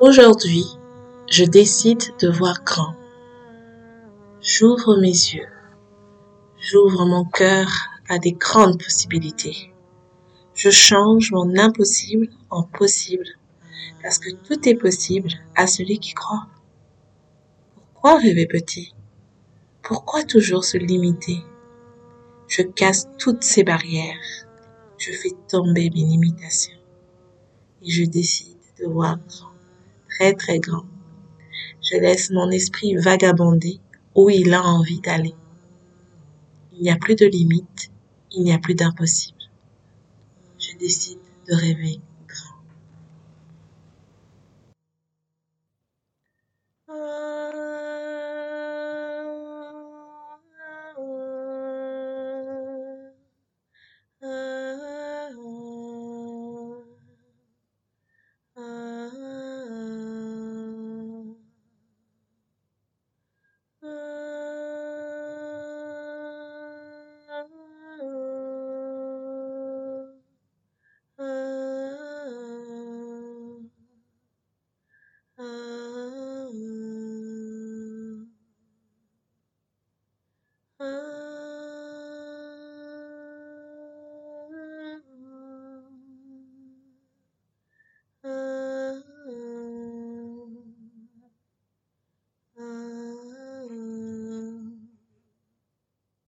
Aujourd'hui, je décide de voir grand. J'ouvre mes yeux. J'ouvre mon cœur à des grandes possibilités. Je change mon impossible en possible parce que tout est possible à celui qui croit. Pourquoi rêver petit? Pourquoi toujours se limiter? Je casse toutes ces barrières. Je fais tomber mes limitations. Et je décide de voir grand, très très grand. Je laisse mon esprit vagabonder où il a envie d'aller. Il n'y a plus de limite, il n'y a plus d'impossible. Je décide de rêver grand.